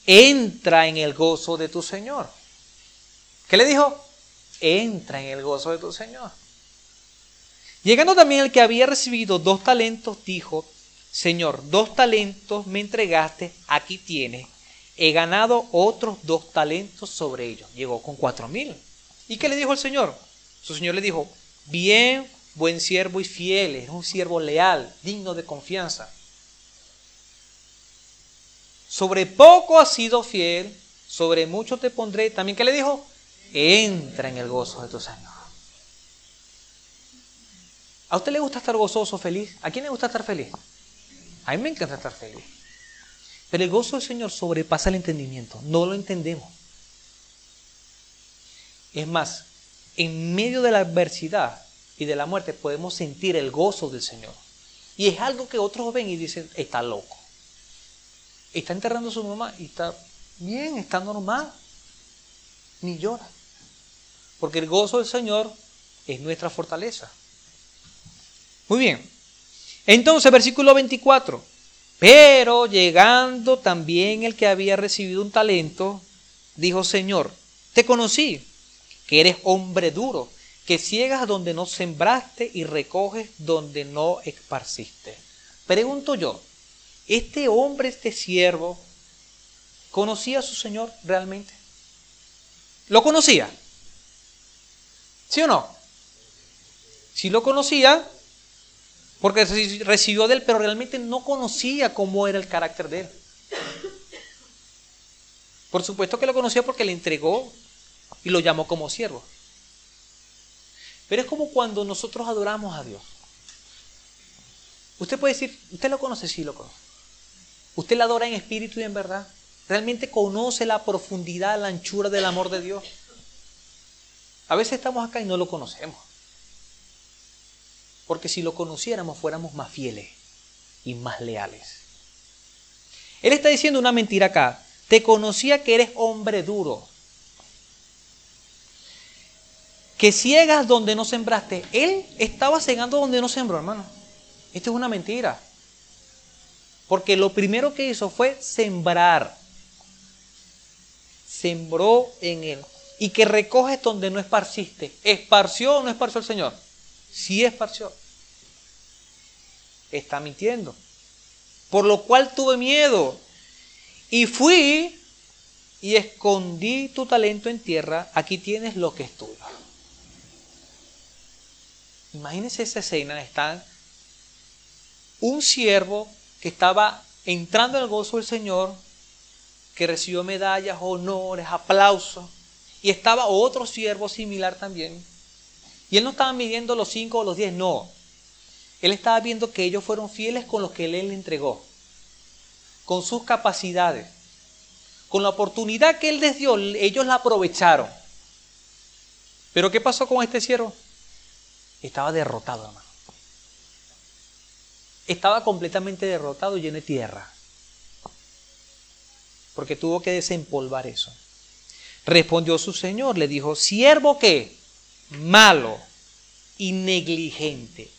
Entra en el gozo de tu Señor. ¿Qué le dijo? Entra en el gozo de tu Señor. Llegando también el que había recibido dos talentos, dijo, Señor, dos talentos me entregaste, aquí tienes. he ganado otros dos talentos sobre ellos. Llegó con cuatro mil. ¿Y qué le dijo el Señor? Su Señor le dijo, bien, buen siervo y fiel, es un siervo leal, digno de confianza. Sobre poco has sido fiel, sobre mucho te pondré. También, ¿qué le dijo? Entra en el gozo de tu Señor. ¿A usted le gusta estar gozoso, feliz? ¿A quién le gusta estar feliz? A mí me encanta estar feliz. Pero el gozo del Señor sobrepasa el entendimiento. No lo entendemos. Es más, en medio de la adversidad y de la muerte podemos sentir el gozo del Señor. Y es algo que otros ven y dicen, está loco. Está enterrando a su mamá y está bien, está normal. Ni llora. Porque el gozo del Señor es nuestra fortaleza. Muy bien. Entonces, versículo 24. Pero llegando también el que había recibido un talento, dijo, Señor, te conocí, que eres hombre duro, que ciegas donde no sembraste y recoges donde no esparciste. Pregunto yo, ¿este hombre, este siervo, conocía a su Señor realmente? ¿Lo conocía? ¿Sí o no? Si lo conocía, porque recibió de él, pero realmente no conocía cómo era el carácter de él. Por supuesto que lo conocía porque le entregó y lo llamó como siervo. Pero es como cuando nosotros adoramos a Dios. Usted puede decir, ¿usted lo conoce? Sí, lo conoce. ¿Usted la adora en espíritu y en verdad? ¿Realmente conoce la profundidad, la anchura del amor de Dios? A veces estamos acá y no lo conocemos. Porque si lo conociéramos fuéramos más fieles y más leales. Él está diciendo una mentira acá. Te conocía que eres hombre duro. Que ciegas donde no sembraste. Él estaba cegando donde no sembró, hermano. Esto es una mentira. Porque lo primero que hizo fue sembrar. Sembró en él. Y que recoges donde no esparciste. ¿Esparció o no esparció el Señor? Sí esparció está mintiendo. Por lo cual tuve miedo y fui y escondí tu talento en tierra, aquí tienes lo que es tuyo. Imagínense esa escena, está un siervo que estaba entrando en el gozo del Señor, que recibió medallas, honores, aplausos, y estaba otro siervo similar también. Y él no estaba midiendo los cinco o los diez, no. Él estaba viendo que ellos fueron fieles con lo que él le entregó, con sus capacidades, con la oportunidad que él les dio, ellos la aprovecharon. Pero ¿qué pasó con este siervo? Estaba derrotado, hermano. Estaba completamente derrotado y lleno de tierra. Porque tuvo que desempolvar eso. Respondió su señor, le dijo, siervo que malo y negligente.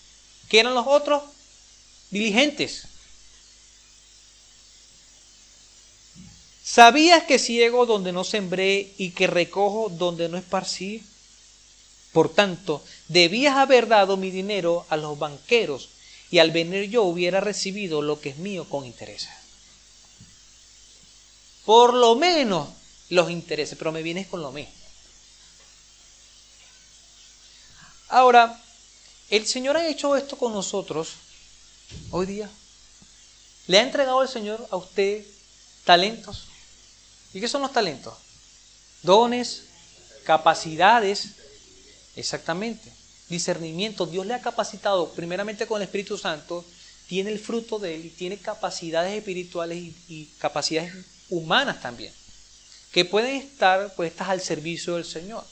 ¿Qué eran los otros? Diligentes. ¿Sabías que ciego donde no sembré y que recojo donde no esparcí? Por tanto, debías haber dado mi dinero a los banqueros y al venir yo hubiera recibido lo que es mío con interés. Por lo menos los intereses, pero me vienes con lo mismo. Ahora, el Señor ha hecho esto con nosotros hoy día. Le ha entregado el Señor a usted talentos. ¿Y qué son los talentos? Dones, capacidades, exactamente. Discernimiento. Dios le ha capacitado primeramente con el Espíritu Santo, tiene el fruto de él y tiene capacidades espirituales y, capacidades humanas también, que pueden estar puestas al servicio del Señor.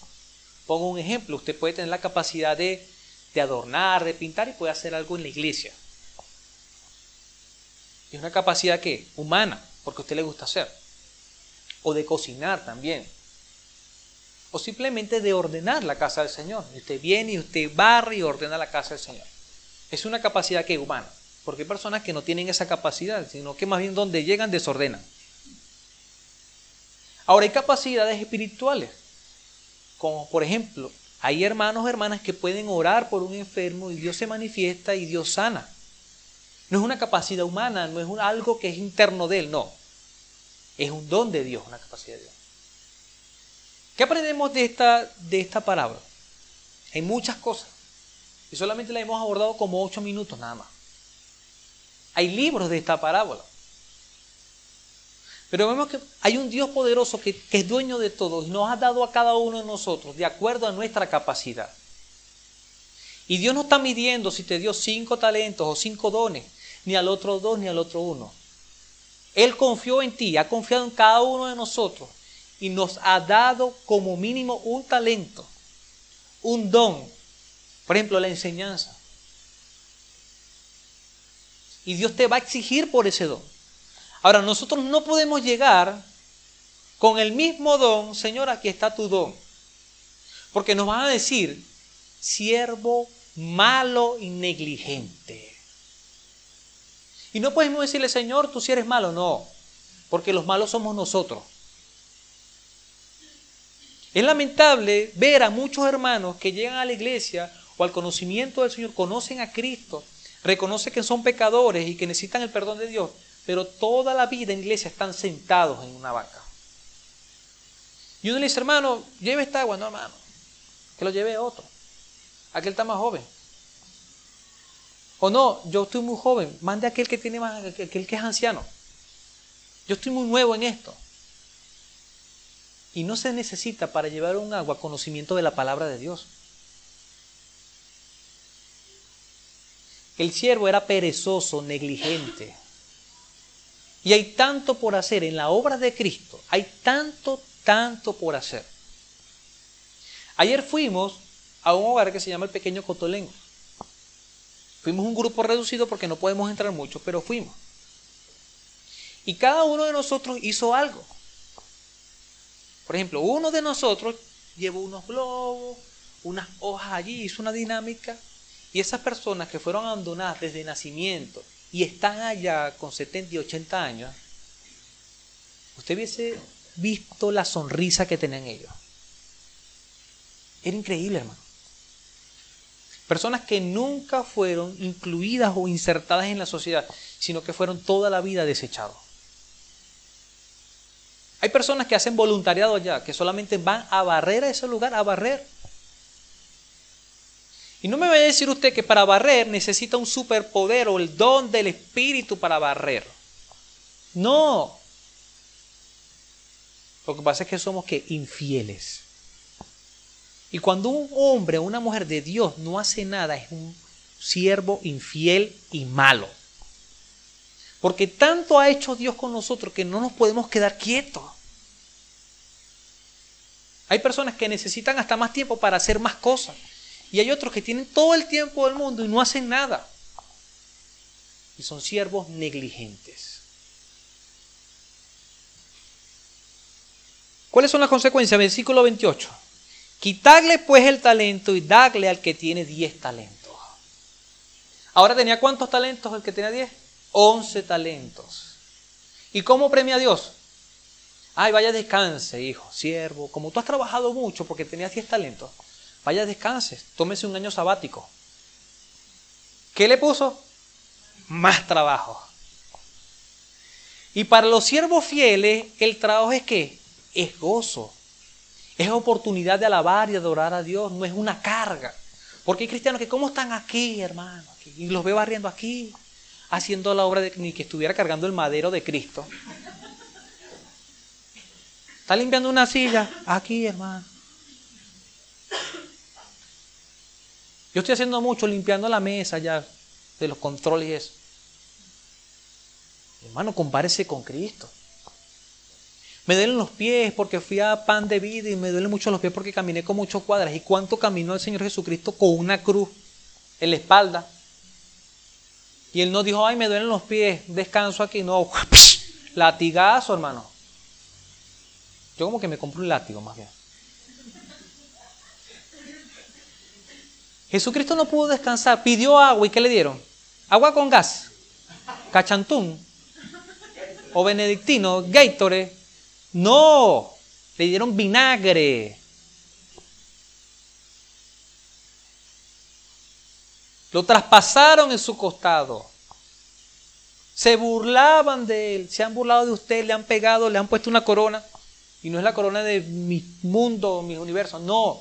Pongo un ejemplo, usted puede tener la capacidad de de adornar, de pintar y puede hacer algo en la iglesia. Es una capacidad que humana, porque a usted le gusta hacer. O de cocinar también. O simplemente de ordenar la casa del Señor. Usted viene y usted barre y ordena la casa del Señor. Es una capacidad que humana. Porque hay personas que no tienen esa capacidad, sino que más bien donde llegan desordenan. Ahora hay capacidades espirituales, como por ejemplo hay hermanos o hermanas que pueden orar por un enfermo y Dios se manifiesta y Dios sana. No es una capacidad humana, no es algo que es interno de él, no. Es un don de Dios, una capacidad de Dios. ¿Qué aprendemos de esta, de esta palabra? Hay muchas cosas. Y solamente la hemos abordado como ocho minutos nada más. Hay libros de esta parábola. Pero vemos que hay un Dios poderoso que, es dueño de todo y nos ha dado a cada uno de nosotros de acuerdo a nuestra capacidad. Y Dios no está midiendo si te dio cinco talentos o cinco dones, ni al otro dos ni al otro uno. Él confió en ti, ha confiado en cada uno de nosotros y nos ha dado como mínimo un talento, un don. Por ejemplo, la enseñanza. Y Dios te va a exigir por ese don. Ahora, nosotros no podemos llegar con el mismo don, Señor, aquí está tu don. Porque nos van a decir, siervo malo y negligente. Y no podemos decirle, Señor, tú si eres malo, no, porque los malos somos nosotros. Es lamentable ver a muchos hermanos que llegan a la iglesia o al conocimiento del Señor, conocen a Cristo, reconocen que son pecadores y que necesitan el perdón de Dios, pero toda la vida en iglesia están sentados en una vaca. Y uno le dice, hermano, lleve esta agua, no hermano, que lo lleve otro. Aquel está más joven. O no, yo estoy muy joven, mande a aquel que tiene más, aquel que es anciano. Yo estoy muy nuevo en esto. Y no se necesita para llevar un agua conocimiento de la palabra de Dios. El siervo era perezoso, negligente. Y hay tanto por hacer en la obra de Cristo. Hay tanto, tanto por hacer. Ayer fuimos a un hogar que se llama el Pequeño Cotolengo. Fuimos un grupo reducido porque no podemos entrar mucho, pero fuimos. Y cada uno de nosotros hizo algo. Por ejemplo, uno de nosotros llevó unos globos, unas hojas allí, hizo una dinámica. Y esas personas que fueron abandonadas desde nacimiento y están allá con 70 y 80 años, usted hubiese visto la sonrisa que tenían ellos. Era increíble, hermano. Personas que nunca fueron incluidas o insertadas en la sociedad, sino que fueron toda la vida desechados. Hay personas que hacen voluntariado allá, que solamente van a barrer a ese lugar, a barrer. Y no me vaya a decir usted que para barrer necesita un superpoder o el don del espíritu para barrer. No. Lo que pasa es que somos que infieles. Y cuando un hombre o una mujer de Dios no hace nada, es un siervo infiel y malo. Porque tanto ha hecho Dios con nosotros que no nos podemos quedar quietos. Hay personas que necesitan hasta más tiempo para hacer más cosas. Y hay otros que tienen todo el tiempo del mundo y no hacen nada. Y son siervos negligentes. ¿Cuáles son las consecuencias? Versículo 28. Quitarle pues el talento y darle al que tiene 10 talentos. Ahora tenía cuántos talentos el que tenía 10? 11 talentos. ¿Y cómo premia a Dios? Ay, vaya descanse, hijo, siervo. Como tú has trabajado mucho porque tenías 10 talentos, vaya descanse, tómese un año sabático. ¿Qué le puso? Más trabajo. Y para los siervos fieles, el trabajo es qué? Es gozo. Es oportunidad de alabar y adorar a Dios, no es una carga. Porque hay cristianos que, ¿cómo están aquí, hermano? Y los veo barriendo aquí, haciendo la obra de ni que estuviera cargando el madero de Cristo. Está limpiando una silla, aquí, hermano. Yo estoy haciendo mucho limpiando la mesa ya de los controles y eso. Hermano, compárese con Cristo. Me duelen los pies porque fui a pan de vida y me duelen mucho los pies porque caminé con muchos cuadras. ¿Y cuánto caminó el Señor Jesucristo con una cruz en la espalda? Y él no dijo, ay, me duelen los pies, descanso aquí. No, *laughs* latigazo, hermano. Yo como que me compro un látigo más bien. Jesucristo no pudo descansar, pidió agua y ¿qué le dieron? Agua con gas, cachantún o benedictino, Gatorade. No, le dieron vinagre. Lo traspasaron en su costado. Se burlaban de él, se han burlado de usted, le han pegado, le han puesto una corona. Y no es la corona de mi mundo, mi universo, no.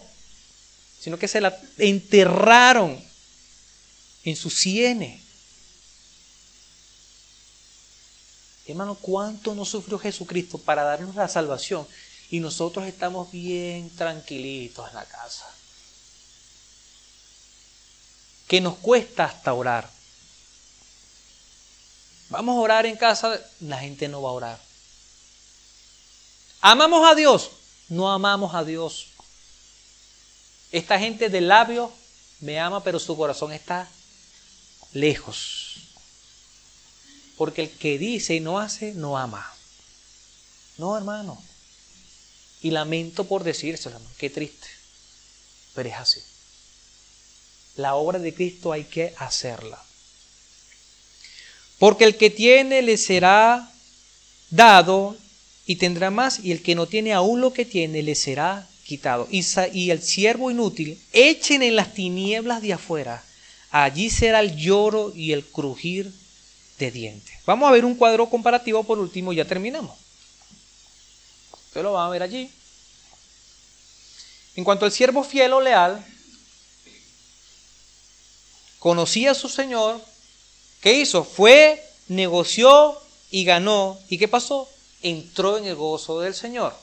Sino que se la enterraron en sus sienes. Hermano, ¿cuánto no sufrió Jesucristo para darnos la salvación? Y nosotros estamos bien tranquilitos en la casa. Que nos cuesta hasta orar. Vamos a orar en casa, la gente no va a orar. ¿Amamos a Dios? No amamos a Dios. Esta gente de labios me ama, pero su corazón está lejos. Porque el que dice y no hace, no ama. No, hermano. Y lamento por decírselo, hermano. Qué triste. Pero es así. La obra de Cristo hay que hacerla. Porque el que tiene le será dado y tendrá más, y el que no tiene aún lo que tiene le será quitado. Y, y el siervo inútil, echen en las tinieblas de afuera. Allí será el lloro y el crujir de dientes. Vamos a ver un cuadro comparativo por último, ya terminamos. Usted lo va a ver allí. En cuanto al siervo fiel o leal, conocía a su Señor, ¿qué hizo? Fue, negoció y ganó. ¿Y qué pasó? Entró en el gozo del Señor.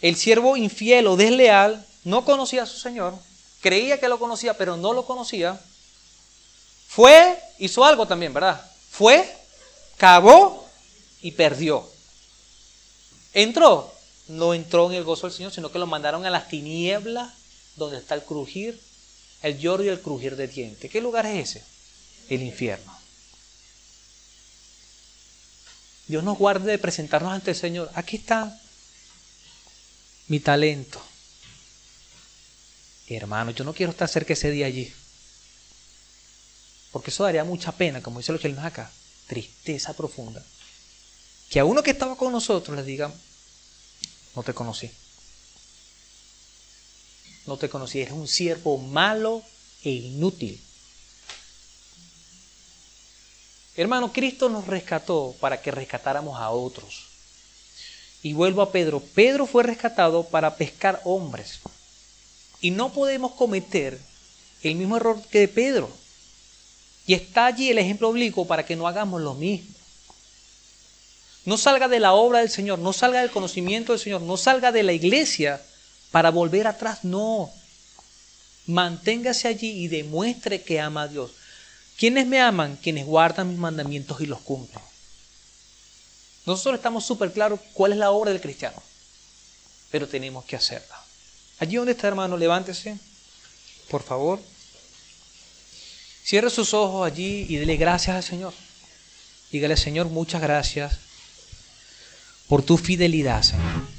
El siervo infiel o desleal no conocía a su Señor, creía que lo conocía, pero no lo conocía. Fue, hizo algo también, ¿verdad? Fue, cavó y perdió. Entró, no entró en el gozo del Señor, sino que lo mandaron a las tinieblas donde está el crujir, el lloro y el crujir de dientes. ¿Qué lugar es ese? El infierno. Dios nos guarde de presentarnos ante el Señor. Aquí está mi talento. Hermano, yo no quiero estar cerca ese día allí. Porque eso daría mucha pena, como dice los chilenos acá. Tristeza profunda. Que a uno que estaba con nosotros le digan, no te conocí. No te conocí, eres un siervo malo e inútil. Hermano, Cristo nos rescató para que rescatáramos a otros. Y vuelvo a Pedro. Pedro fue rescatado para pescar hombres. Y no podemos cometer el mismo error que de Pedro. Y está allí el ejemplo oblicuo para que no hagamos lo mismo. No salga de la obra del Señor, no salga del conocimiento del Señor, no salga de la iglesia para volver atrás, no. Manténgase allí y demuestre que ama a Dios. ¿Quiénes me aman? Quienes guardan mis mandamientos y los cumplen. Nosotros estamos súper claros cuál es la obra del cristiano, pero tenemos que hacerla. Allí donde está hermano, levántese, por favor. Cierre sus ojos allí y dele gracias al Señor. Dígale, Señor, muchas gracias por tu fidelidad, Señor.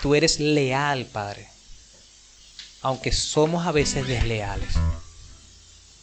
Tú eres leal, Padre, aunque somos a veces desleales.